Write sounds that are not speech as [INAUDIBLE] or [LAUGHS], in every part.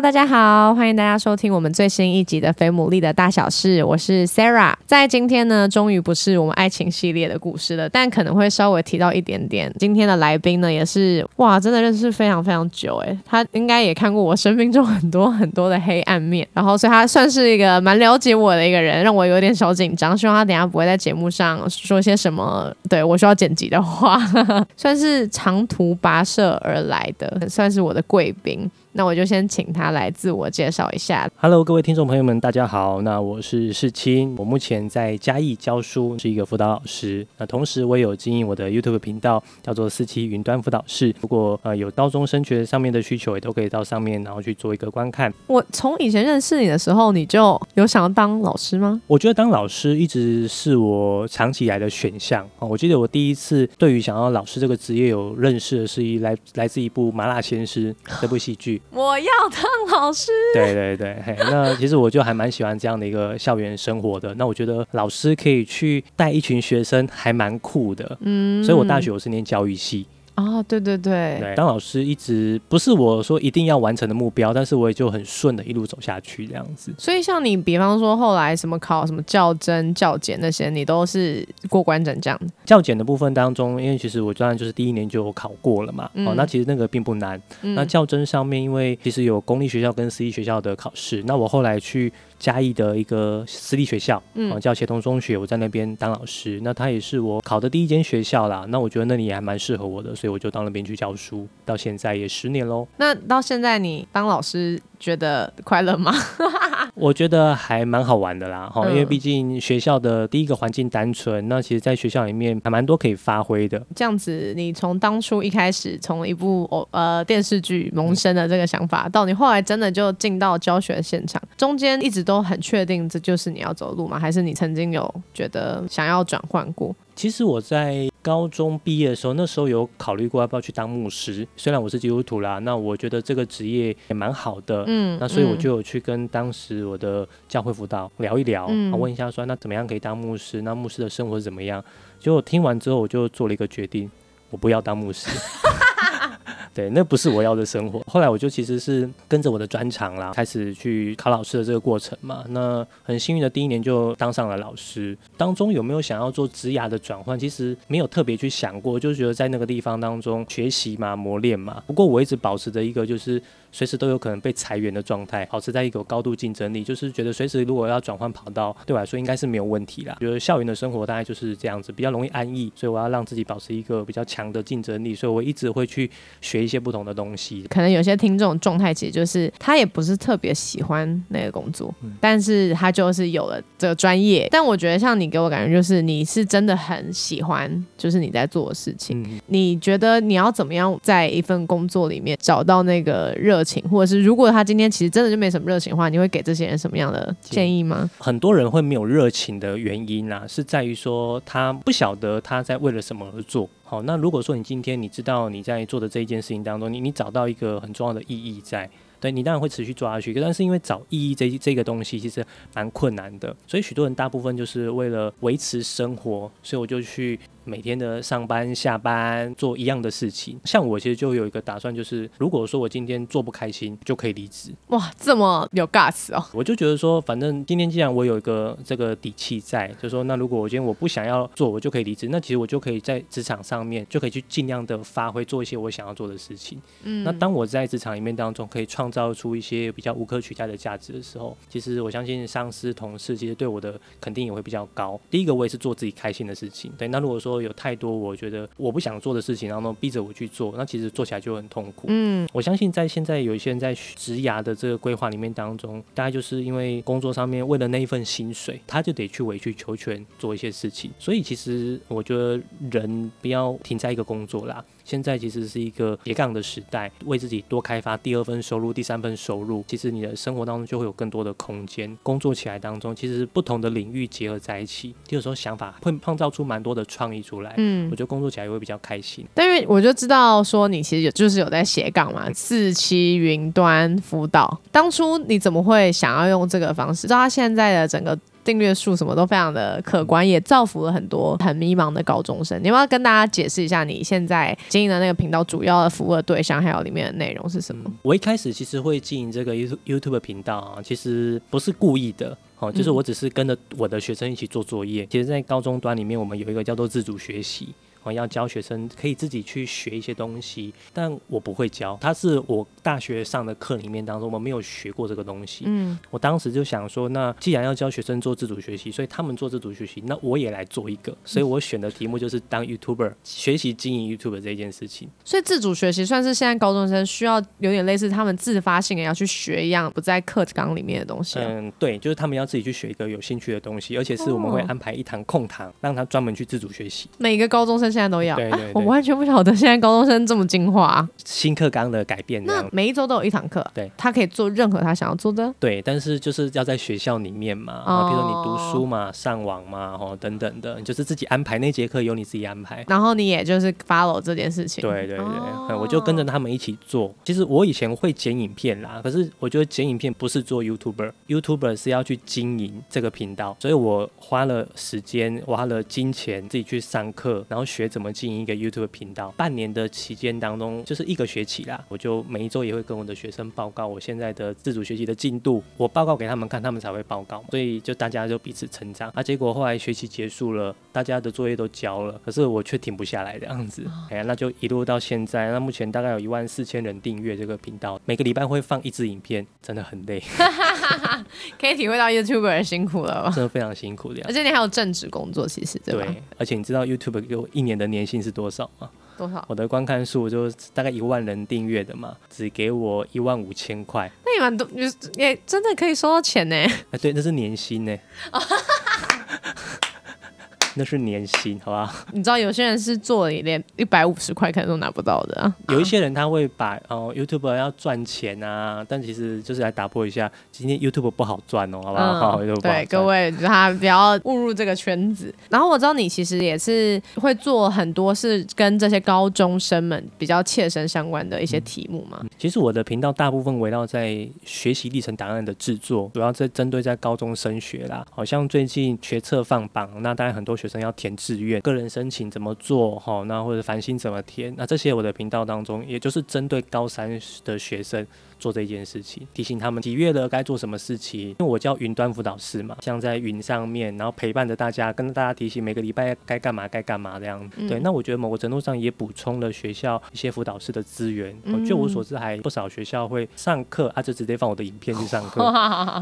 大家好，欢迎大家收听我们最新一集的《肥牡蛎的大小事》，我是 Sarah。在今天呢，终于不是我们爱情系列的故事了，但可能会稍微提到一点点。今天的来宾呢，也是哇，真的认识非常非常久诶，他应该也看过我生命中很多很多的黑暗面，然后所以他算是一个蛮了解我的一个人，让我有点小紧张。希望他等下不会在节目上说些什么对我需要剪辑的话，[LAUGHS] 算是长途跋涉而来的，算是我的贵宾。那我就先请他来自我介绍一下。Hello，各位听众朋友们，大家好。那我是世清，我目前在嘉义教书，是一个辅导老师。那同时我也有经营我的 YouTube 频道，叫做四七云端辅导室。如果呃有高中升学上面的需求，也都可以到上面，然后去做一个观看。我从以前认识你的时候，你就有想要当老师吗？我觉得当老师一直是我长期以来的选项哦。我记得我第一次对于想要老师这个职业有认识的是一来来自一部《麻辣鲜师》这部戏剧。我要当老师。对对对，嘿，那其实我就还蛮喜欢这样的一个校园生活的。那我觉得老师可以去带一群学生，还蛮酷的。嗯，所以我大学我是念教育系。哦，对对对，当老师一直不是我说一定要完成的目标，但是我也就很顺的一路走下去这样子。所以像你，比方说后来什么考什么教真、教检那些，你都是过关斩将。教检的部分当中，因为其实我当然就是第一年就考过了嘛，哦，那其实那个并不难。那教真上面，因为其实有公立学校跟私立学校的考试，那我后来去。嘉义的一个私立学校，嗯，叫协同中学，我在那边当老师。那他也是我考的第一间学校啦。那我觉得那里也还蛮适合我的，所以我就到那边去教书，到现在也十年喽。那到现在你当老师？觉得快乐吗？[LAUGHS] 我觉得还蛮好玩的啦，哈，因为毕竟学校的第一个环境单纯，那其实，在学校里面还蛮多可以发挥的。这样子，你从当初一开始从一部哦呃电视剧萌生的这个想法，到你后来真的就进到教学现场，中间一直都很确定这就是你要走路吗？还是你曾经有觉得想要转换过？其实我在高中毕业的时候，那时候有考虑过要不要去当牧师。虽然我是基督徒啦，那我觉得这个职业也蛮好的。嗯，那所以我就有去跟当时我的教会辅导聊一聊，问一下说那怎么样可以当牧师？那牧师的生活是怎么样？结果听完之后，我就做了一个决定，我不要当牧师。对，那不是我要的生活。后来我就其实是跟着我的专长啦，开始去考老师的这个过程嘛。那很幸运的第一年就当上了老师。当中有没有想要做职涯的转换？其实没有特别去想过，就觉得在那个地方当中学习嘛，磨练嘛。不过我一直保持着一个就是。随时都有可能被裁员的状态，保持在一个高度竞争力，就是觉得随时如果要转换跑道，对我来说应该是没有问题啦。觉得校园的生活大概就是这样子，比较容易安逸，所以我要让自己保持一个比较强的竞争力，所以我一直会去学一些不同的东西。可能有些听众状态其实就是他也不是特别喜欢那个工作，但是他就是有了这个专业。但我觉得像你给我感觉就是你是真的很喜欢，就是你在做的事情。你觉得你要怎么样在一份工作里面找到那个热？情，或者是如果他今天其实真的就没什么热情的话，你会给这些人什么样的建议吗？很多人会没有热情的原因啊，是在于说他不晓得他在为了什么而做。好，那如果说你今天你知道你在做的这一件事情当中，你你找到一个很重要的意义在，对你当然会持续抓下去。但是因为找意义这这个东西其实蛮困难的，所以许多人大部分就是为了维持生活，所以我就去。每天的上班下班做一样的事情，像我其实就有一个打算，就是如果说我今天做不开心，就可以离职。哇，这么有 gas 哦！我就觉得说，反正今天既然我有一个这个底气在，就说那如果我今天我不想要做，我就可以离职。那其实我就可以在职场上面就可以去尽量的发挥，做一些我想要做的事情。嗯，那当我在职场里面当中可以创造出一些比较无可取代的价值的时候，其实我相信上司同事其实对我的肯定也会比较高。第一个，我也是做自己开心的事情。对，那如果说有太多我觉得我不想做的事情，然后逼着我去做，那其实做起来就很痛苦。嗯，我相信在现在有一些人在职涯的这个规划里面当中，大概就是因为工作上面为了那一份薪水，他就得去委曲求全做一些事情。所以其实我觉得人不要停在一个工作啦。现在其实是一个斜杠的时代，为自己多开发第二份收入、第三份收入，其实你的生活当中就会有更多的空间。工作起来当中，其实不同的领域结合在一起，有时候想法会创造出蛮多的创意出来，嗯，我觉得工作起来也会比较开心。但因为我就知道说你其实有就是有在斜杠嘛，四期云端辅导，当初你怎么会想要用这个方式？知道他现在的整个。订阅数什么都非常的可观，也造福了很多很迷茫的高中生。你要不要跟大家解释一下你现在经营的那个频道主要的服务的对象，还有里面的内容是什么？我一开始其实会经营这个 YouTube YouTube 频道啊，其实不是故意的，哦，就是我只是跟着我的学生一起做作业。其实，在高中端里面，我们有一个叫做自主学习。我要教学生可以自己去学一些东西，但我不会教。他是我大学上的课里面当中，我没有学过这个东西。嗯，我当时就想说，那既然要教学生做自主学习，所以他们做自主学习，那我也来做一个。所以我选的题目就是当 YouTuber，学习经营 YouTube 这件事情。所以自主学习算是现在高中生需要有点类似他们自发性的要去学一样，不在课纲里面的东西。嗯，对，就是他们要自己去学一个有兴趣的东西，而且是我们会安排一堂空堂，让他专门去自主学习。每个高中生。现在都要，对对，我完全不晓得现在高中生这么进化、啊。新课纲的改变，那每一周都有一堂课，对，他可以做任何他想要做的。对，但是就是要在学校里面嘛，啊，比如说你读书嘛、上网嘛，哦等等的，就是自己安排那节课由你自己安排。然后你也就是 follow 这件事情。对对对，我就跟着他们一起做。其实我以前会剪影片啦，可是我觉得剪影片不是做 YouTuber，YouTuber 是要去经营这个频道，所以我花了时间，花了金钱，自己去上课，然后学怎么经营一个。YouTube 频道半年的期间当中，就是一个学期啦，我就每一周也会跟我的学生报告我现在的自主学习的进度，我报告给他们看，他们才会报告，所以就大家就彼此成长。啊，结果后来学期结束了，大家的作业都交了，可是我却停不下来这样子。哎呀，那就一路到现在，那目前大概有一万四千人订阅这个频道，每个礼拜会放一支影片，真的很累，[LAUGHS] 可以体会到 YouTuber 辛苦了，真的非常辛苦的。而且你还有正职工作，其实对，而且你知道 YouTube 给我一年的年薪是多？少吗？多少？我的观看数就大概一万人订阅的嘛，只给我一万五千块。那也蛮多，也真的可以收到钱呢？啊，对，那是年薪呢。[LAUGHS] 那是年薪，好吧？[LAUGHS] 你知道有些人是做连一百五十块可能都拿不到的。啊有一些人他会把哦，YouTube 要赚钱啊，但其实就是来打破一下，今天 YouTube 不好赚哦，好不好？对，各位他不要误入这个圈子。然后我知道你其实也是会做很多是跟这些高中生们比较切身相关的一些题目嘛。其实我的频道大部分围绕在学习历程档案的制作，主要在针对在高中升学啦。好像最近学测放榜，那当然很多学。学生要填志愿，个人申请怎么做？哈，那或者繁星怎么填？那这些我的频道当中，也就是针对高三的学生。做这件事情，提醒他们几月了该做什么事情。因为我叫云端辅导师嘛，像在云上面，然后陪伴着大家，跟大家提醒每个礼拜该干嘛该干嘛这样。对，那我觉得某个程度上也补充了学校一些辅导师的资源。据我所知，还不少学校会上课，啊，就直接放我的影片去上课。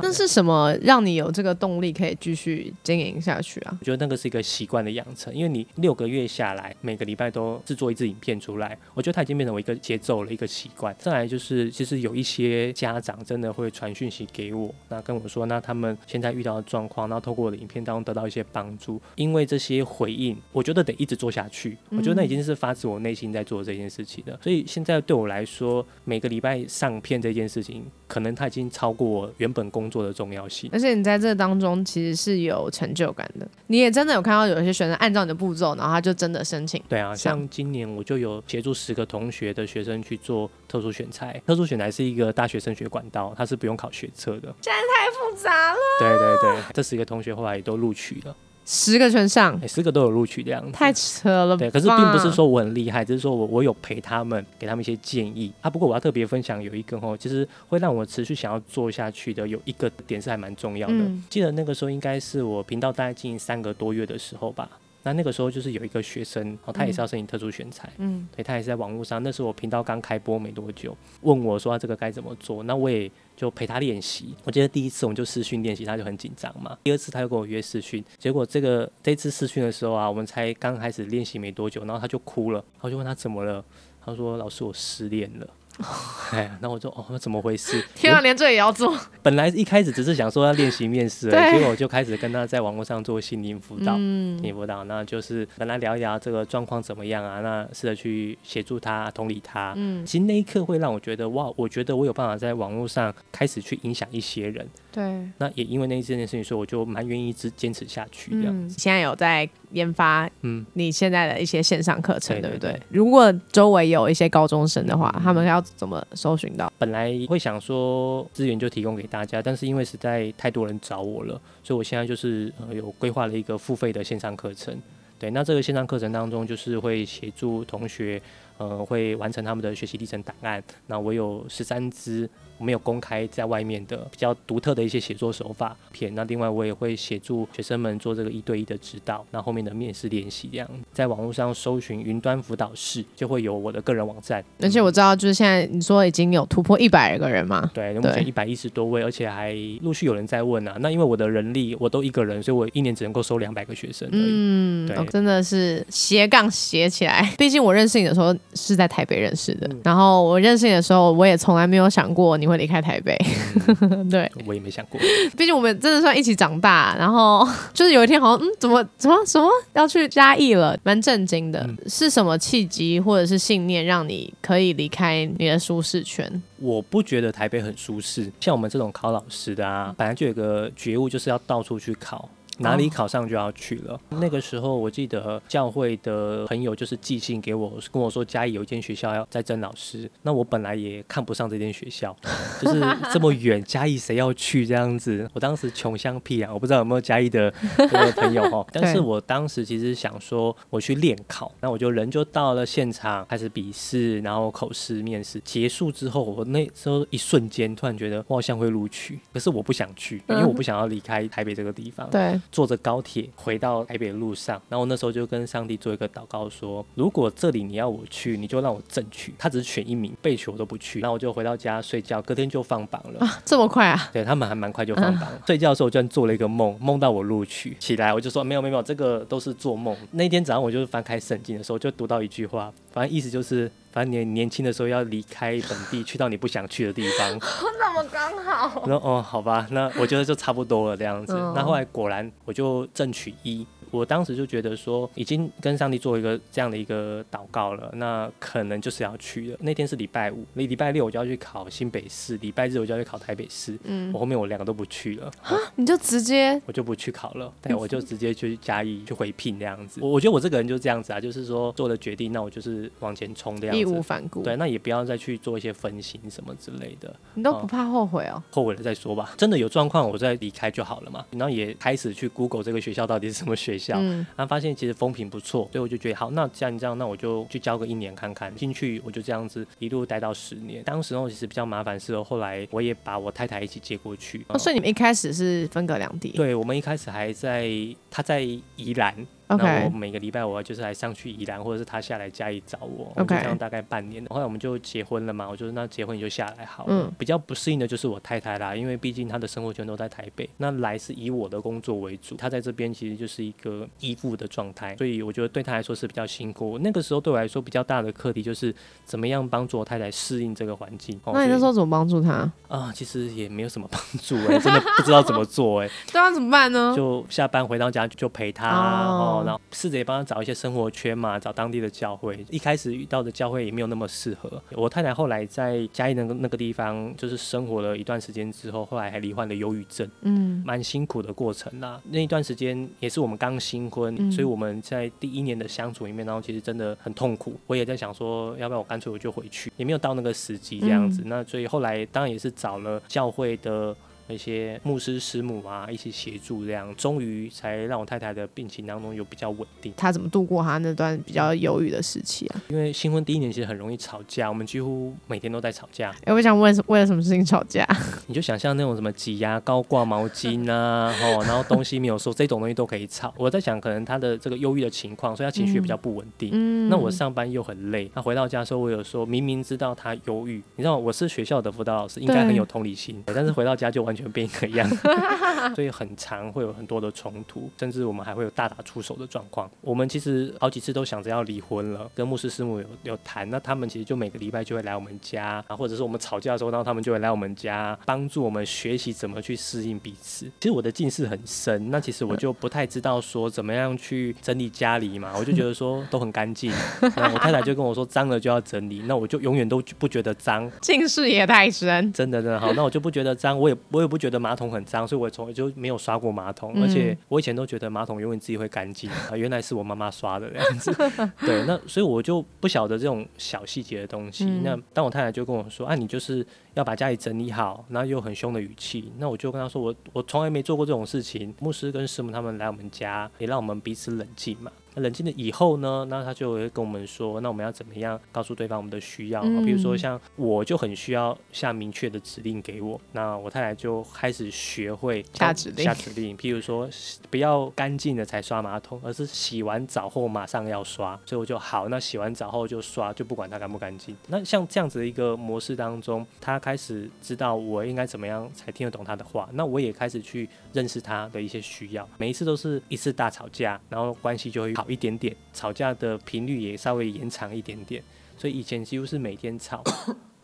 那是什么让你有这个动力可以继续经营下去啊？我觉得那个是一个习惯的养成，因为你六个月下来，每个礼拜都制作一支影片出来，我觉得它已经变成我一个节奏了，一个习惯。再来就是，其实有一。一些家长真的会传讯息给我，那跟我说，那他们现在遇到的状况，然后透过我的影片当中得到一些帮助。因为这些回应，我觉得得一直做下去。我觉得那已经是发自我内心在做这件事情了。所以现在对我来说，每个礼拜上片这件事情，可能它已经超过我原本工作的重要性。而且你在这当中其实是有成就感的，你也真的有看到有一些学生按照你的步骤，然后他就真的申请。对啊，像今年我就有协助十个同学的学生去做特殊选材，特殊选材是一。一个大学升学管道，它是不用考学测的，现在太复杂了。对对对，这十个同学后来也都录取了，十个全上，十个都有录取的样子，太扯了。对，可是并不是说我很厉害，只是说我我有陪他们，给他们一些建议啊。不过我要特别分享有一个哦，其实会让我持续想要做下去的，有一个点是还蛮重要的。记得那个时候应该是我频道大概经营三个多月的时候吧。那那个时候就是有一个学生，哦，他也是要申请特殊选材，嗯，对他也是在网络上，那时候我频道刚开播没多久，问我说他这个该怎么做，那我也就陪他练习。我记得第一次我们就试训练习，他就很紧张嘛。第二次他又跟我约试训，结果这个这次试训的时候啊，我们才刚开始练习没多久，然后他就哭了，然后就问他怎么了，他说老师我失恋了。[LAUGHS] 哎，那我就哦，那怎么回事？[LAUGHS] 天啊，连这也要做？[LAUGHS] 本来一开始只是想说要练习面试，结果我就开始跟他在网络上做心灵辅导，心灵辅导，那就是跟他聊一聊这个状况怎么样啊，那试着去协助他、同理他。嗯，其实那一刻会让我觉得哇，我觉得我有办法在网络上开始去影响一些人。对，那也因为那这件事情，所以我就蛮愿意直坚持下去这样。嗯，现在有在研发，嗯你现在的一些线上课程，对不对？如果周围有一些高中生的话，他们要怎么搜寻到？本来会想说资源就提供给大家，但是因为实在太多人找我了，所以我现在就是呃有规划了一个付费的线上课程。对，那这个线上课程当中，就是会协助同学呃会完成他们的学习历程档案。那我有十三支没有公开在外面的比较独特的一些写作手法片。那另外我也会协助学生们做这个一对一的指导，那后面的面试练习这样，在网络上搜寻云端辅导室，就会有我的个人网站。而且我知道，就是现在你说已经有突破一百个人嘛，对，目前一百一十多位，而且还陆续有人在问啊。那因为我的人力我都一个人，所以我一年只能够收两百个学生而已。嗯，对哦真的是斜杠斜起来。毕竟我认识你的时候是在台北认识的，然后我认识你的时候，我也从来没有想过你会离开台北。[LAUGHS] 对，我也没想过，毕竟我们真的算一起长大，然后 [LAUGHS] 就是有一天好像嗯，怎么怎么什么要去嘉义了，蛮震惊的。是什么契机或者是信念让你可以离开你的舒适圈？我不觉得台北很舒适。像我们这种考老师的啊，本来就有个觉悟，就是要到处去考。哪里考上就要去了。那个时候，我记得教会的朋友就是寄信给我，跟我说嘉义有一间学校要在征老师。那我本来也看不上这间学校，[LAUGHS] 就是这么远，嘉义谁要去这样子？我当时穷乡僻壤，我不知道有没有嘉义的 [LAUGHS] 这个朋友哈。但是我当时其实想说，我去练考，那我就人就到了现场，开始笔试，然后口试、面试结束之后，我那时候一瞬间突然觉得我好像会录取，可是我不想去，因为我不想要离开台北这个地方。对，坐着高铁回到台北的路上，然后那时候就跟上帝做一个祷告说，如果这里你要我去，你就让我正去。他只是选一名，被取我都不去。然后我就回到家睡觉，隔天就放榜了。啊，[LAUGHS] 这么快啊？对他们还蛮快就放榜了。睡觉的时候我居然做了一个梦，梦到我录取，起来我就说没有没有没有，这个都是做梦。那天早上我就翻开圣经的时候，就读到一句话，反正意思就是，反正你年轻的时候要离开本地，[LAUGHS] 去到你不想去的地方。那么刚好。我说哦，好吧，那我觉得就差不多了这样子。嗯那后来果然我就正取一，我当时就觉得说，已经跟上帝做一个这样的一个祷告了，那可能就是要去了。那天是礼拜五，礼礼拜六我就要去考新北市，礼拜日我就要去考台北市。嗯我后面我两个都不去了啊，你就直接我就不去考了，对，我就直接去嘉义去回聘这样子。我我觉得我这个人就是这样子啊，就是说做了决定，那我就是往前冲这样子义无。反顾。对，那也不要再去做一些分心什么之类的。你都不怕后悔哦？后悔了再说吧。真的有状况，我再离开就好了嘛。然后也开始去 Google 这个学校到底是什么学校，嗯，然后发现其实风评不错，所以我就觉得好，那既然这样，那我就去教个一年看看。进去我就这样子一路待到十年。当时呢其实比较麻烦是，后来我也把我太太一起接过去。哦，所以你们一开始是分隔两地。对，我们一开始还在他在宜兰。那我每个礼拜我就是来上去宜兰，或者是他下来家里找我，这样大概半年。后来我们就结婚了嘛，我就说那结婚你就下来好了。嗯比较不适应的就是我太太啦，因为毕竟她的生活圈都在台北，那来是以我的工作为主，她在这边其实就是一个依附的状态，所以我觉得对她来说是比较辛苦。那个时候对我来说比较大的课题就是怎么样帮助我太太适应这个环境。哦那你那时候怎么帮助她？啊、其实也没有什么帮助哎、真的不知道怎么做哎、[LAUGHS] 对啊，怎么办呢？就下班回到家就陪他，哦哦，然后试着也帮他找一些生活圈嘛，找当地的教会。一开始遇到的教会也没有那么适合。我太太后来在嘉义那个那个地方，就是生活了一段时间之后，后来还罹患了忧郁症，嗯蛮辛苦的过程啦。那一段时间也是我们刚新婚，嗯所以我们在第一年的相处里面，然后其实真的很痛苦。我也在想说，要不要我干脆我就回去，也没有到那个时机这样子。嗯那所以后来当然也是找了教会的。那些牧师师母啊，一起协助，这样终于才让我太太的病情当中有比较稳定。她怎么度过她那段比较忧郁的时期啊？因为新婚第一年其实很容易吵架，我们几乎每天都在吵架。哎、我想问，为了什么事情吵架？[LAUGHS] 你就想象那种什么挤牙膏、挂毛巾啊，哦，然后东西没有收，这种东西都可以吵。我在想，可能她的这个忧郁的情况，所以她情绪也比较不稳定。嗯那我上班又很累，那回到家的时候，我有时候明明知道她忧郁，你知道我是学校的辅导老师，应该很有同理心，但是回到家就完完全变一个样，[LAUGHS] 所以很长会有很多的冲突，甚至我们还会有大打出手的状况。我们其实好几次都想着要离婚了，跟牧师师母有有谈，那他们其实就每个礼拜就会来我们家啊，或者是我们吵架的时候，然后他们就会来我们家帮助我们学习怎么去适应彼此。其实我的近视很深，那其实我就不太知道说怎么样去整理家里嘛，我就觉得说都很干净，[LAUGHS] 那我太太就跟我说脏了就要整理，那我就永远都不觉得脏。近视也太深，真的真的好，那我就不觉得脏，我也我也不觉得马桶很脏，所以我从来就没有刷过马桶，而且我以前都觉得马桶永远自己会干净啊，原来是我妈妈刷的这样子。[LAUGHS] 对，那所以我就不晓得这种小细节的东西。那当我太太就跟我说，啊，你就是要把家里整理好，然后又很凶的语气，那我就跟她说，我我从来没做过这种事情。牧师跟师母他们来我们家，也让我们彼此冷静嘛。冷静了以后呢，那他就会跟我们说，那我们要怎么样告诉对方我们的需要？比如说像我就很需要下明确的指令给我，那我太太就开始学会下指令。下指令，譬如说不要干净的才刷马桶，而是洗完澡后马上要刷。所以我就好，那洗完澡后就刷，就不管它干不干净。那像这样子的一个模式当中，他开始知道我应该怎么样才听得懂他的话，那我也开始去认识他的一些需要。每一次都是一次大吵架，然后关系就会好。一点点吵架的频率也稍微延长一点点，所以以前几乎是每天吵。[COUGHS]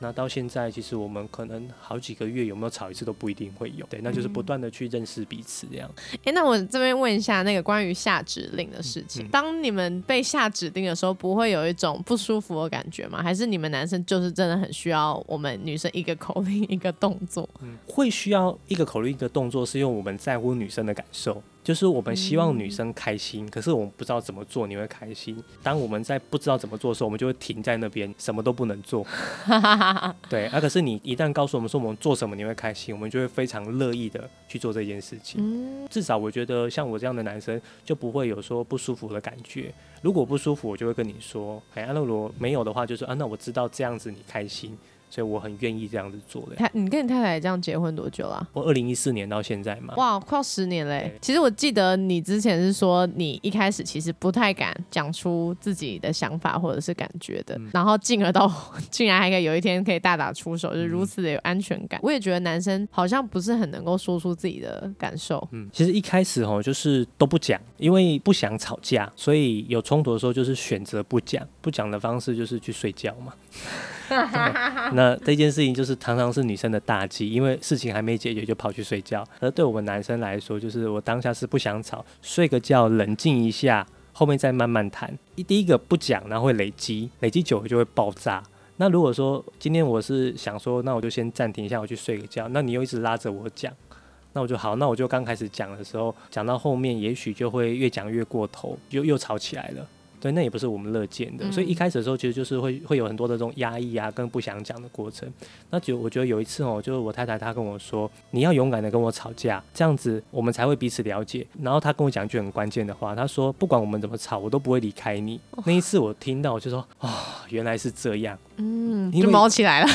那到现在，其实我们可能好几个月有没有吵一次都不一定会有，对，那就是不断的去认识彼此这样。哎，那我这边问一下，那个关于下指令的事情，当你们被下指令的时候，不会有一种不舒服的感觉吗？还是你们男生就是真的很需要我们女生一个口令一个动作？嗯，会需要一个口令一个动作，是因为我们在乎女生的感受。就是我们希望女生开心，可是我们不知道怎么做你会开心。当我们在不知道怎么做的时候，我们就会停在那边，什么都不能做。[LAUGHS] 对，啊，可是你一旦告诉我们说我们做什么你会开心，我们就会非常乐意的去做这件事情。至少我觉得像我这样的男生就不会有说不舒服的感觉。如果不舒服，我就会跟你说。哎，那如果没有的话，就是啊，那我知道这样子你开心。所以我很愿意这样子做的。他，你跟你太太这样结婚多久了？我二零一四年到现在嘛。哇，快要十年嘞！其实我记得你之前是说，你一开始其实不太敢讲出自己的想法或者是感觉的，然后进而到 [LAUGHS] 竟然还可以有一天可以大打出手，就是如此的有安全感。我也觉得男生好像不是很能够说出自己的感受。嗯，其实一开始哦，就是都不讲，因为不想吵架，所以有冲突的时候就是选择不讲。不讲的方式就是去睡觉嘛。[LAUGHS] 那这件事情就是常常是女生的大忌，因为事情还没解决就跑去睡觉。而对我们男生来说，就是我当下是不想吵，睡个觉冷静一下，后面再慢慢谈。一第一个不讲，然后会累积，累积久了就会爆炸。那如果说今天我是想说，那我就先暂停一下，我去睡个觉。那你又一直拉着我讲，那我就好，那我就刚开始讲的时候，讲到后面也许就会越讲越过头，又又吵起来了。对，那也不是我们乐见的，所以一开始的时候，其实就是会会有很多的这种压抑啊，跟不想讲的过程。那就我觉得有一次哦，就是我太太她跟我说，你要勇敢的跟我吵架，这样子我们才会彼此了解。然后她跟我讲一句很关键的话，她说不管我们怎么吵，我都不会离开你。那一次我听到，我就说啊，原来是这样，嗯，就毛起来了。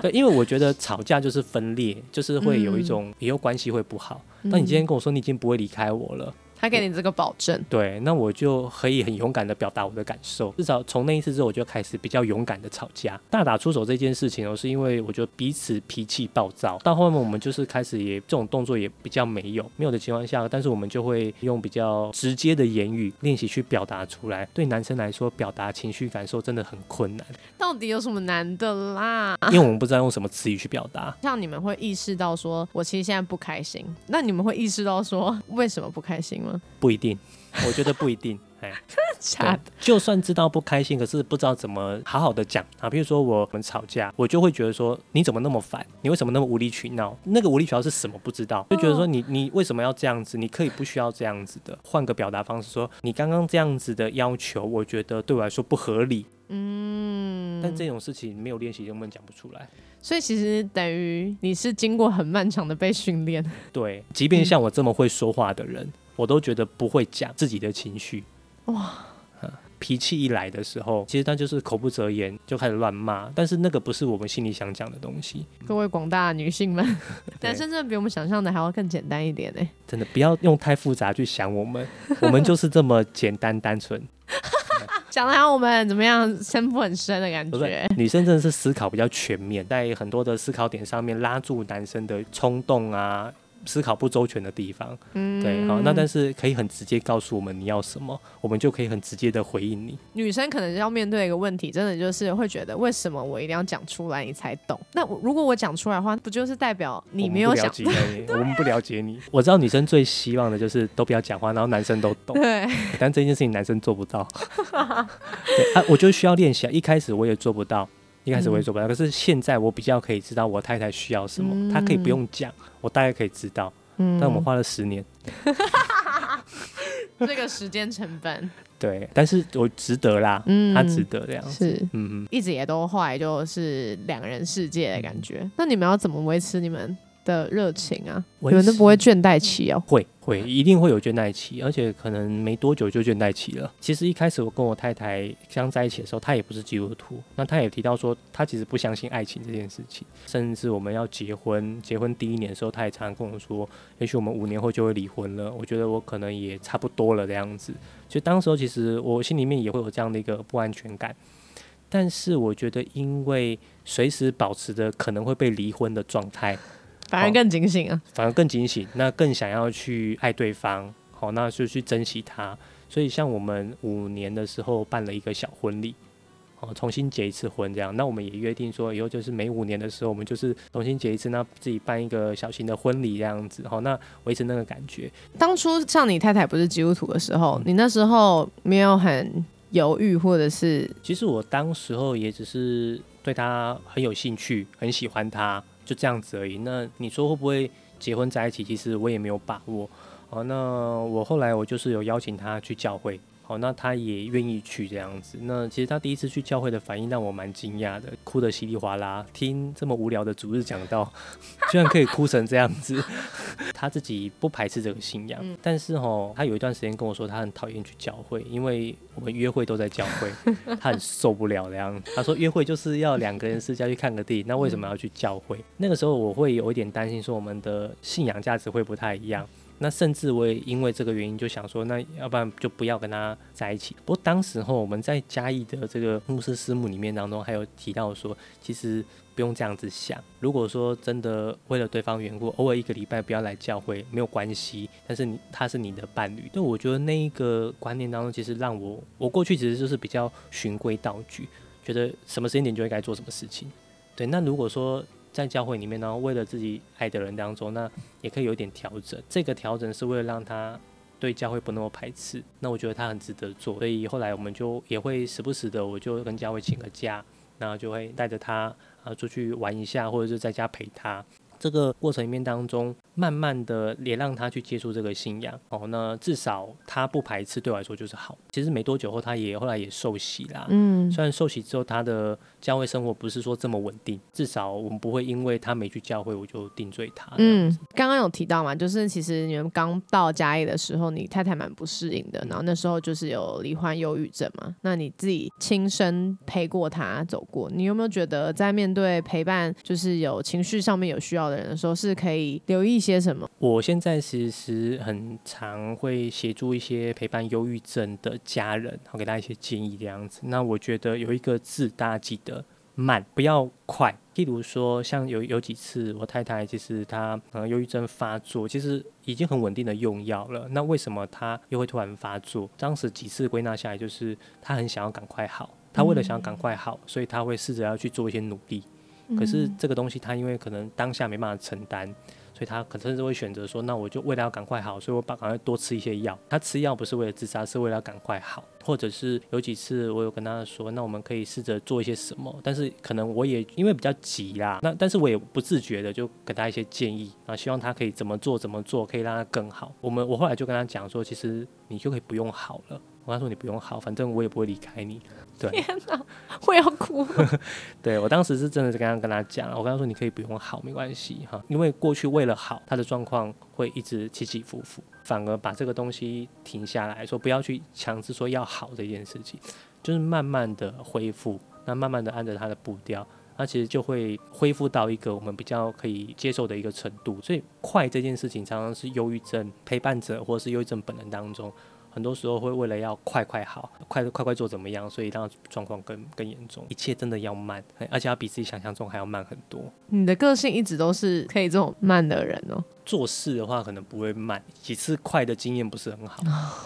对，因为我觉得吵架就是分裂，就是会有一种以后关系会不好。那你今天跟我说你已经不会离开我了。他给你这个保证，对，那我就可以很勇敢的表达我的感受。至少从那一次之后，我就开始比较勇敢的吵架，大打出手这件事情哦，是因为我觉得彼此脾气暴躁。到后面我们就是开始也这种动作也比较没有，没有的情况下，但是我们就会用比较直接的言语练习去表达出来。对男生来说，表达情绪感受真的很困难。到底有什么难的啦？因为我们不知道用什么词语去表达。像你们会意识到说，我其实现在不开心，那你们会意识到说，为什么不开心吗？不一定，[LAUGHS] 我觉得不一定。[LAUGHS] 哎，假的。就算知道不开心，可是不知道怎么好好的讲啊。比如说我们吵架，我就会觉得说，你怎么那么烦？你为什么那么无理取闹？那个无理取闹是什么？不知道，就觉得说你你为什么要这样子？你可以不需要这样子的，换个表达方式说，你刚刚这样子的要求，我觉得对我来说不合理。嗯，但这种事情没有练习根本讲不出来。所以其实等于你是经过很漫长的被训练。对，即便像我这么会说话的人，我都觉得不会讲自己的情绪。哇，脾气一来的时候，其实他就是口不择言，就开始乱骂。但是那个不是我们心里想讲的东西。各位广大女性们，[LAUGHS] 男生真的比我们想象的还要更简单一点呢。真的不要用太复杂去想我们，[LAUGHS] 我们就是这么简单单纯。[LAUGHS] 讲的像我们怎么样深不很深的感觉。女生真的是思考比较全面，在很多的思考点上面拉住男生的冲动啊。思考不周全的地方，嗯对，好，那但是可以很直接告诉我们你要什么，我们就可以很直接的回应你。女生可能要面对一个问题，真的就是会觉得为什么我一定要讲出来你才懂？那如果我讲出来的话，不就是代表你没有想？我们 [LAUGHS] 不了解你。我知道女生最希望的就是都不要讲话，然后男生都懂。对，但这件事情男生做不到。[LAUGHS] 对啊，我就需要练习。一开始我也做不到。一开始我也做不到，可是现在我比较可以知道我太太需要什么，她可以不用讲，我大概可以知道。但我们花了十年，[LAUGHS] 这个时间成本。[LAUGHS] 对，但是我值得啦，嗯，他值得这样子，嗯嗯，一直也都后来就是两个人世界的感觉。那你们要怎么维持你们？的热情啊，你们都不会倦怠期哦？会会，一定会有倦怠期，而且可能没多久就倦怠期了。其实一开始我跟我太太相在一起的时候，她也不是基督徒，那她也提到说，她其实不相信爱情这件事情，甚至我们要结婚，结婚第一年的时候，她也常常跟我说，也许我们五年后就会离婚了。我觉得我可能也差不多了这样子。所以当时候其实我心里面也会有这样的一个不安全感，但是我觉得因为随时保持着可能会被离婚的状态。反而更警醒啊！反而更警醒，那更想要去爱对方，好，那就去珍惜他。所以像我们五年的时候办了一个小婚礼，哦，重新结一次婚这样。那我们也约定说，以后就是每五年的时候，我们就是重新结一次，那自己办一个小型的婚礼这样子，好，那维持那个感觉。当初像你太太不是基督徒的时候，你那时候没有很犹豫，或者是？其实我当时候也只是对她很有兴趣，很喜欢他。就这样子而已。那你说会不会结婚在一起？其实我也没有把握。哦，那我后来我就是有邀请他去教会。好，那他也愿意去这样子。那其实他第一次去教会的反应让我蛮惊讶的，哭得稀里哗啦。听这么无聊的主日讲道，居然可以哭成这样子。[LAUGHS] 他自己不排斥这个信仰，但是哦，他有一段时间跟我说他很讨厌去教会，因为我们约会都在教会，[LAUGHS] 他很受不了的样子。他说约会就是要两个人私下去看个电影，那为什么要去教会？那个时候我会有一点担心，说我们的信仰价值会不太一样。那甚至我也因为这个原因就想说，那要不然就不要跟他在一起。不过当时候我们在嘉义的这个牧师师母里面当中，还有提到说，其实不用这样子想。如果说真的为了对方缘故，偶尔一个礼拜不要来教会没有关系。但是你他是你的伴侣，对我觉得那一个观念当中，其实让我我过去其实就是比较循规蹈矩，觉得什么时间点就应该做什么事情。对，那如果说。在教会里面，然后为了自己爱的人当中，那也可以有点调整。这个调整是为了让他对教会不那么排斥。那我觉得他很值得做，所以后来我们就也会时不时的，我就跟教会请个假，然后就会带着他啊出去玩一下，或者是在家陪他。这个过程里面当中，慢慢的也让他去接触这个信仰哦。那至少他不排斥，对我来说就是好。其实没多久后，他也后来也受洗啦。嗯，虽然受洗之后，他的教会生活不是说这么稳定，至少我们不会因为他没去教会，我就定罪他。嗯，刚刚有提到嘛，就是其实你们刚到嘉义的时候，你太太蛮不适应的，然后那时候就是有罹患忧郁症嘛。那你自己亲身陪过他走过，你有没有觉得在面对陪伴，就是有情绪上面有需要？的人的时候是可以留意一些什么？我现在其实很常会协助一些陪伴忧郁症的家人，好给大家一些建议这样子。那我觉得有一个字大家记得慢，不要快。例如说，像有有几次我太太其实她可能忧郁症发作，其实已经很稳定的用药了。那为什么她又会突然发作？当时几次归纳下来，就是她很想要赶快好，她为了想要赶快好，所以她会试着要去做一些努力。可是这个东西，他因为可能当下没办法承担，所以他可能甚至会选择说：“那我就为了要赶快好，所以我把赶快多吃一些药。”他吃药不是为了自杀，是为了要赶快好。或者是有几次我有跟他说：“那我们可以试着做一些什么？”但是可能我也因为比较急啦，那但是我也不自觉的就给他一些建议啊，希望他可以怎么做怎么做可以让他更好。我们我后来就跟他讲说：“其实你就可以不用好了。”我跟他说：“你不用好，反正我也不会离开你。”天哪，我要哭。[LAUGHS] 对我当时是真的是刚刚跟他讲，我跟他说你可以不用好，没关系哈，因为过去为了好，他的状况会一直起起伏伏，反而把这个东西停下来说，不要去强制说要好这件事情，就是慢慢的恢复，那慢慢的按着他的步调，那其实就会恢复到一个我们比较可以接受的一个程度。所以快这件事情常常是忧郁症陪伴者或者是忧郁症本人当中。很多时候会为了要快快好，快快快做怎么样，所以让状况更更严重。一切真的要慢，而且要比自己想象中还要慢很多。你的个性一直都是可以这种慢的人哦。做事的话可能不会慢，几次快的经验不是很好，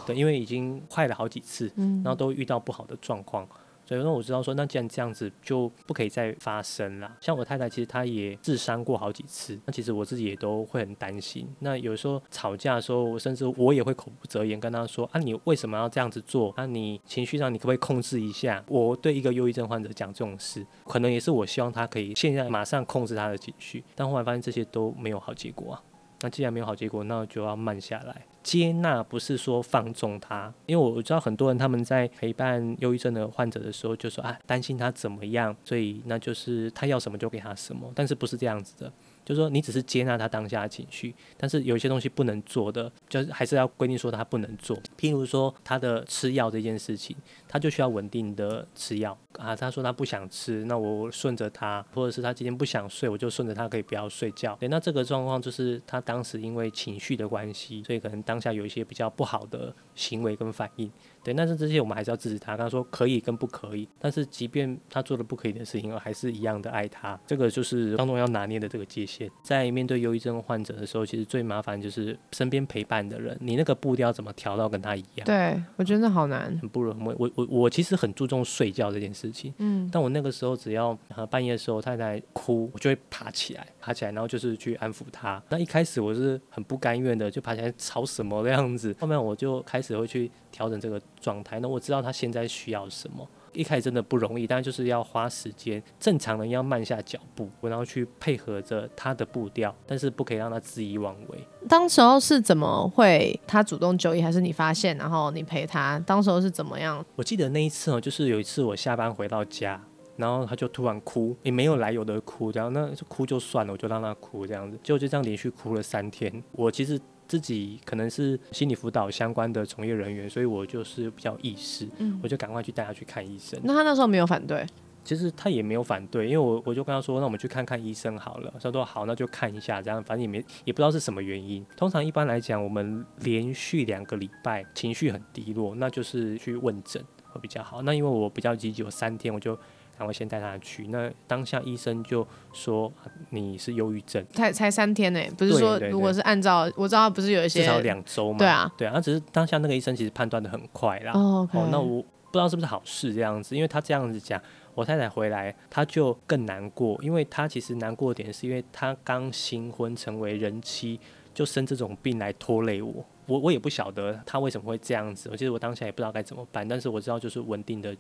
对，因为已经快了好几次，然后都遇到不好的状况。所以那我知道说，那既然这样子就不可以再发生了。像我太太，其实她也自伤过好几次。那其实我自己也都会很担心。那有时候吵架的时候，我甚至我也会口不择言跟她说：“啊，你为什么要这样子做？啊，你情绪上你可不可以控制一下？”我对一个忧郁症患者讲这种事，可能也是我希望他可以现在马上控制他的情绪。但后来发现这些都没有好结果啊。那既然没有好结果，那就要慢下来。接纳不是说放纵他，因为我知道很多人他们在陪伴忧郁症的患者的时候，就说啊担心他怎么样，所以那就是他要什么就给他什么，但是不是这样子的。就是说，你只是接纳他当下的情绪，但是有一些东西不能做的，就是还是要规定说他不能做。譬如说，他的吃药这件事情，他就需要稳定的吃药啊。他说他不想吃，那我顺着他，或者是他今天不想睡，我就顺着他，可以不要睡觉。对，那这个状况就是他当时因为情绪的关系，所以可能当下有一些比较不好的行为跟反应。对，但是这些我们还是要支持他。刚刚说可以跟不可以，但是即便他做了不可以的事情，我还是一样的爱他。这个就是当中要拿捏的这个界限。在面对忧郁症患者的时候，其实最麻烦就是身边陪伴的人，你那个步调怎么调到跟他一样？对我觉得好难，很不容易。我我我其实很注重睡觉这件事情，嗯，但我那个时候只要半夜的时候太太哭，我就会爬起来，爬起来，然后就是去安抚她。那一开始我是很不甘愿的，就爬起来吵什么的样子。后面我就开始会去调整这个。状态，那我知道他现在需要什么。一开始真的不容易，但就是要花时间。正常人要慢下脚步，然后去配合着他的步调，但是不可以让他恣意妄为。当时候是怎么会他主动就医，还是你发现，然后你陪他？当时候是怎么样？我记得那一次哦，就是有一次我下班回到家，然后他就突然哭，也没有来由的哭，然后那就哭就算了，我就让他哭这样子，就就这样连续哭了三天。我其实。自己可能是心理辅导相关的从业人员，所以我就是比较意识，我就赶快去带他去看医生。那他那时候没有反对？其实他也没有反对，因为我我就跟他说，那我们去看看医生好了。他说好，那就看一下，这样反正也没也不知道是什么原因。通常一般来讲，我们连续两个礼拜情绪很低落，那就是去问诊会比较好。那因为我比较积极，我三天我就。然后先带他去，那当下医生就说你是忧郁症，才才三天呢，不是说如果是按照我知道不是有一些至少两周嘛，对啊，对啊，只是当下那个医生其实判断的很快啦。哦，那我不知道是不是好事这样子，因为他这样子讲，我太太回来他就更难过，因为他其实难过点是因为他刚新婚成为人妻，就生这种病来拖累我。我我也不晓得他为什么会这样子，我其实我当下也不知道该怎么办，但是我知道就是稳定的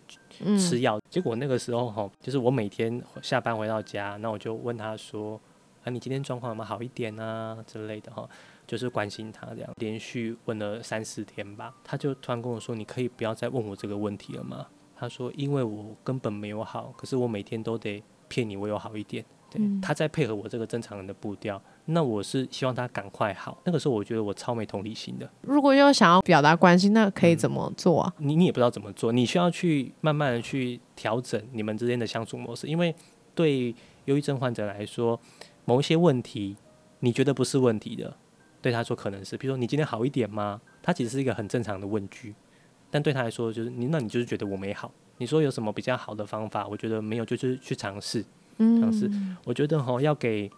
吃药。结果那个时候哈，就是我每天下班回到家，那我就问他说：“啊，你今天状况有没有好一点啊之类的哈？”就是关心他这样，连续问了三四天吧，他就突然跟我说：“你可以不要再问我这个问题了吗？”他说：“因为我根本没有好，可是我每天都得骗你我有好一点。”对，他在配合我这个正常人的步调。那我是希望他赶快好。那个时候我觉得我超没同理心的。如果又想要表达关心，那可以怎么做啊？你你也不知道怎么做，你需要去慢慢的去调整你们之间的相处模式。因为对忧郁症患者来说，某一些问题你觉得不是问题的，对他说可能是。比如说你今天好一点吗？他其实是一个很正常的问句，但对他来说就是你，那你就是觉得我没好。你说有什么比较好的方法？我觉得没有，就是去尝试，尝试。我觉得哈要给。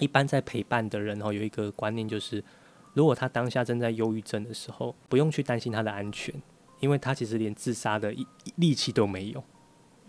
一般在陪伴的人哈，有一个观念就是，如果他当下正在忧郁症的时候，不用去担心他的安全，因为他其实连自杀的力气都没有，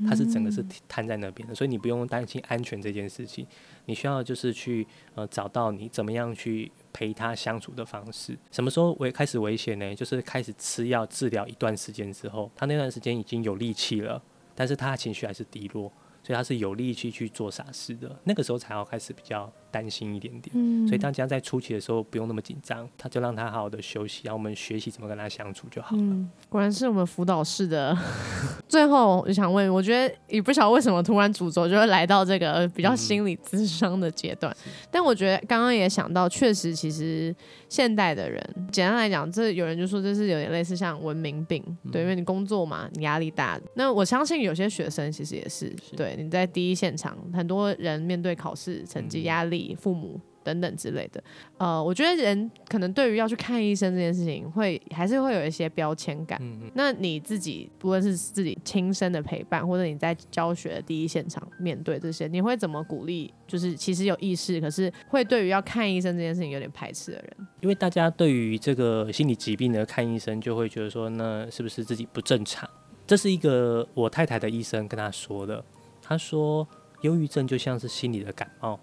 他是整个是瘫在那边的，所以你不用担心安全这件事情。你需要就是去呃找到你怎么样去陪他相处的方式。什么时候危开始危险呢？就是开始吃药治疗一段时间之后，他那段时间已经有力气了，但是他的情绪还是低落，所以他是有力气去做傻事的。那个时候才要开始比较。担心一点点，所以大家在初期的时候不用那么紧张，他就让他好好的休息，然后我们学习怎么跟他相处就好了。果然是我们辅导室的。[LAUGHS] 最后我想问，我觉得也不晓得为什么突然主轴就会来到这个比较心理智商的阶段，但我觉得刚刚也想到，确实其实现代的人，简单来讲，这有人就说这是有点类似像文明病，对，因为你工作嘛，你压力大。那我相信有些学生其实也是，对，你在第一现场，很多人面对考试成绩压力。父母等等之类的。呃，我觉得人可能对于要去看医生这件事情，会还是会有一些标签感。那你自己不论是自己亲身的陪伴，或者你在教学的第一现场面对这些，你会怎么鼓励？就是其实有意识，可是会对于要看医生这件事情有点排斥的人。因为大家对于这个心理疾病的看医生，就会觉得说，那是不是自己不正常？这是一个我太太的医生跟他说的。他说，忧郁症就像是心理的感冒。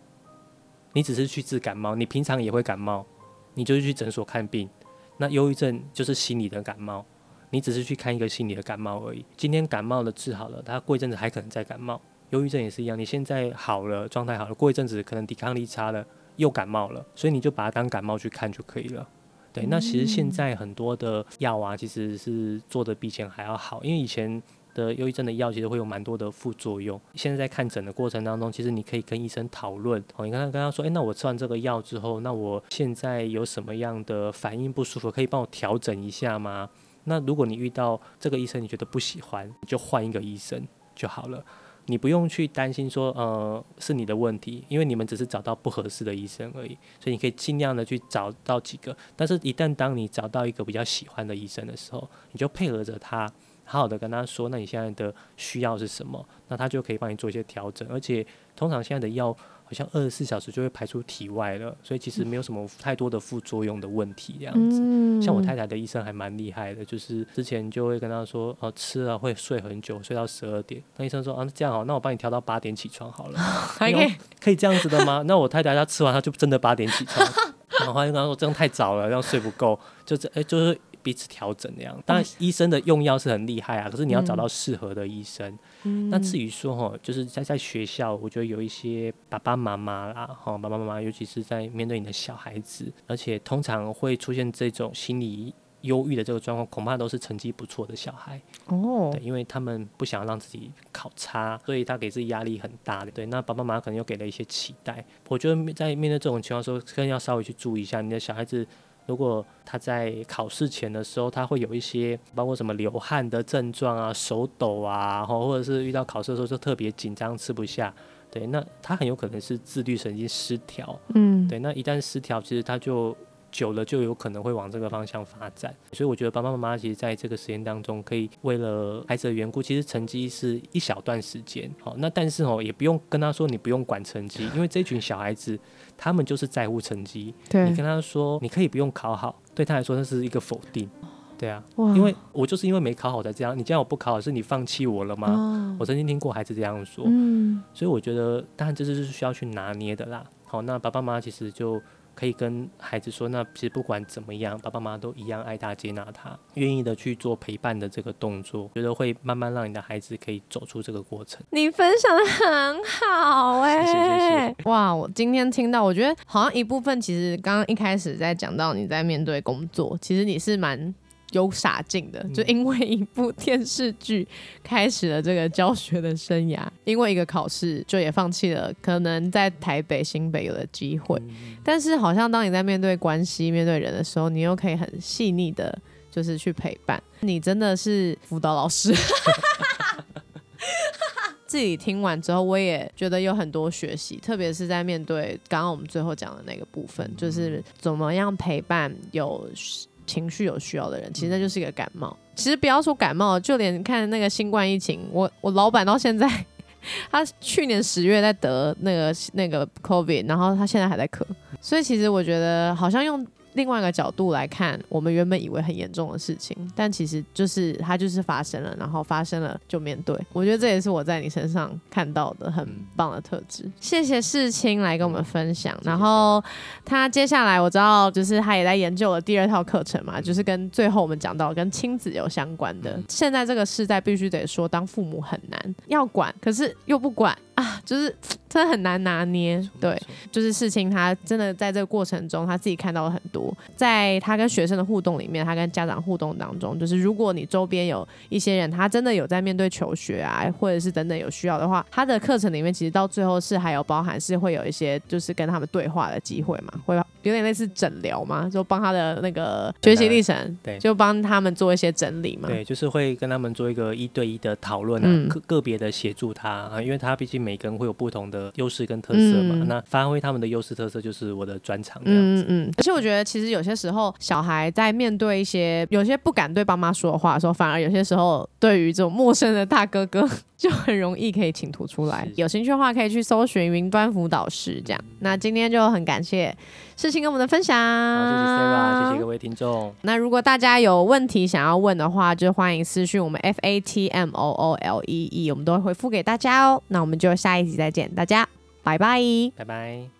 你只是去治感冒，你平常也会感冒，你就是去诊所看病。那忧郁症就是心理的感冒，你只是去看一个心理的感冒而已。今天感冒了治好了，他过一阵子还可能再感冒。忧郁症也是一样，你现在好了，状态好了，过一阵子可能抵抗力差了，又感冒了，所以你就把它当感冒去看就可以了。对，那其实现在很多的药啊，其实是做的比以前还要好，因为以前。的忧郁症的药其实会有蛮多的副作用。现在在看诊的过程当中，其实你可以跟医生讨论。哦，你刚刚跟他说，哎，那我吃完这个药之后，那我现在有什么样的反应不舒服，可以帮我调整一下吗？那如果你遇到这个医生你觉得不喜欢，你就换一个医生就好了。你不用去担心说，呃，是你的问题，因为你们只是找到不合适的医生而已。所以你可以尽量的去找到几个。但是，一旦当你找到一个比较喜欢的医生的时候，你就配合着他。好好的跟他说，那你现在的需要是什么？那他就可以帮你做一些调整。而且通常现在的药好像二十四小时就会排出体外了，所以其实没有什么太多的副作用的问题这样子。像我太太的医生还蛮厉害的，就是之前就会跟他说，哦，吃了会睡很久，睡到十二点。那医生说，啊，这样好，那我帮你调到八点起床好了。[LAUGHS] 可以可以这样子的吗？那我太太她吃完，她就真的八点起床。然后他就跟他说，这样太早了，这样睡不够，就这哎就是。彼此调整那样，当然医生的用药是很厉害啊，可是你要找到适合的医生。那至于说哈，就是在在学校，我觉得有一些爸爸妈妈啦，哈，爸爸妈妈，尤其是在面对你的小孩子，而且通常会出现这种心理忧郁的这个状况，恐怕都是成绩不错的小孩哦。对，因为他们不想让自己考差，所以他给自己压力很大的。对，那爸爸妈妈可能又给了一些期待。我觉得在面对这种情况时候，更要稍微去注意一下你的小孩子。如果他在考试前的时候，他会有一些包括什么流汗的症状啊、手抖啊，或或者是遇到考试的时候就特别紧张、吃不下，对，那他很有可能是自律神经失调，嗯，对，那一旦失调，其实他就。久了就有可能会往这个方向发展，所以我觉得爸爸妈妈其实在这个时间当中，可以为了孩子的缘故，其实成绩是一小段时间，好，那但是哦，也不用跟他说你不用管成绩，因为这群小孩子他们就是在乎成绩，[LAUGHS] 对。你跟他说你可以不用考好，对他来说那是一个否定，对啊，因为我就是因为没考好才这样，你既然我不考好，是你放弃我了吗？我曾经听过孩子这样说，嗯，所以我觉得当然这是需要去拿捏的啦，好，那爸爸妈妈其实就。可以跟孩子说，那其实不管怎么样，爸爸妈妈都一样爱他、接纳他，愿意的去做陪伴的这个动作，觉得会慢慢让你的孩子可以走出这个过程。你分享的很好 [LAUGHS] 哎，谢谢谢谢。哇，我今天听到，我觉得好像一部分，其实刚刚一开始在讲到你在面对工作，其实你是蛮。有傻劲的，就因为一部电视剧开始了这个教学的生涯，[LAUGHS] 因为一个考试就也放弃了可能在台北新北有的机会。但是好像当你在面对关系、面对人的时候，你又可以很细腻的，就是去陪伴。你真的是辅导老师。[LAUGHS] 自己听完之后，我也觉得有很多学习，特别是在面对刚刚我们最后讲的那个部分，就是怎么样陪伴有。情绪有需要的人，其实那就是一个感冒。其实不要说感冒，就连看那个新冠疫情，我我老板到现在，[LAUGHS] 他去年十月在得那个那个 COVID，然后他现在还在咳。所以其实我觉得，好像用。另外一个角度来看，我们原本以为很严重的事情，但其实就是它就是发生了，然后发生了就面对。我觉得这也是我在你身上看到的很棒的特质。[LAUGHS] 谢谢世青来跟我们分享。然后他接下来我知道，就是他也在研究了第二套课程嘛，就是跟最后我们讲到跟亲子有相关的。现在这个时代必须得说，当父母很难，要管，可是又不管。啊，就是真的很难拿捏，对，就是事情他真的在这个过程中，他自己看到了很多，在他跟学生的互动里面，他跟家长互动当中，就是如果你周边有一些人，他真的有在面对。求学啊，或者是等等有需要的话，他的课程里面其实到最后是还有包含是会有一些就是跟他们对话的机会嘛，会有点类似诊疗嘛，就帮他的那个学习历程，对，就帮他们做一些整理嘛。对，就是会跟他们做一个一对一的讨论啊，个个别的协助他啊，因为他毕竟每个人会有不同的优势跟特色嘛，那发挥他们的优势特色就是我的专长。嗯嗯嗯。而且我觉得其实有些时候小孩在面对一些有些不敢对爸妈说的话的时候，反而有些时候对于这种陌生的大哥哥。就很容易可以请图出来。有兴趣的话，可以去搜寻云端辅导室这样。那今天就很感谢事情跟我们的分享，谢谢 Sarah，谢谢各位听众。那如果大家有问题想要问的话，就欢迎私讯我们 F A T M O O L E E，我们都会回复给大家哦。那我们就下一集再见，大家拜拜，拜拜。